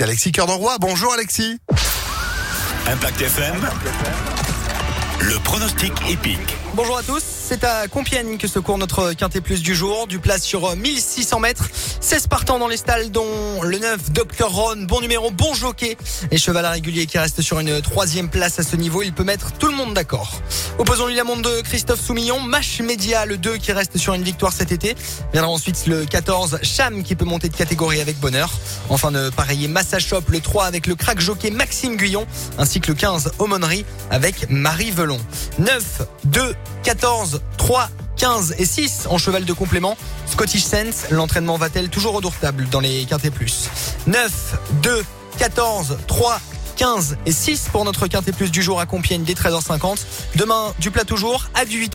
d'Alexis Cœur d'Enroi. Bonjour Alexis. Impact FM. Le pronostic épique. Bonjour à tous, c'est à Compiègne que se court notre Quintet Plus du jour, du place sur 1600 mètres, 16 partants dans les stalles dont le 9 Dr Ron, bon numéro, bon jockey. Et cheval régulier qui reste sur une troisième place à ce niveau, il peut mettre tout le monde d'accord. Opposons-lui la montre de Christophe Soumillon, Mash Media le 2 qui reste sur une victoire cet été, viendra ensuite le 14 Cham qui peut monter de catégorie avec bonheur, enfin de pareiller Massa Shop le 3 avec le crack jockey Maxime Guyon, ainsi que le 15 Aumônerie avec Marie Velon. 9, 2, 14, 3, 15 et 6 en cheval de complément. Scottish Sense, l'entraînement va-t-elle toujours redoutable dans les quintés plus? 9, 2, 14, 3, 15 et 6 pour notre quintet plus du jour à Compiègne dès 13h50. Demain, du plat toujours à 18h.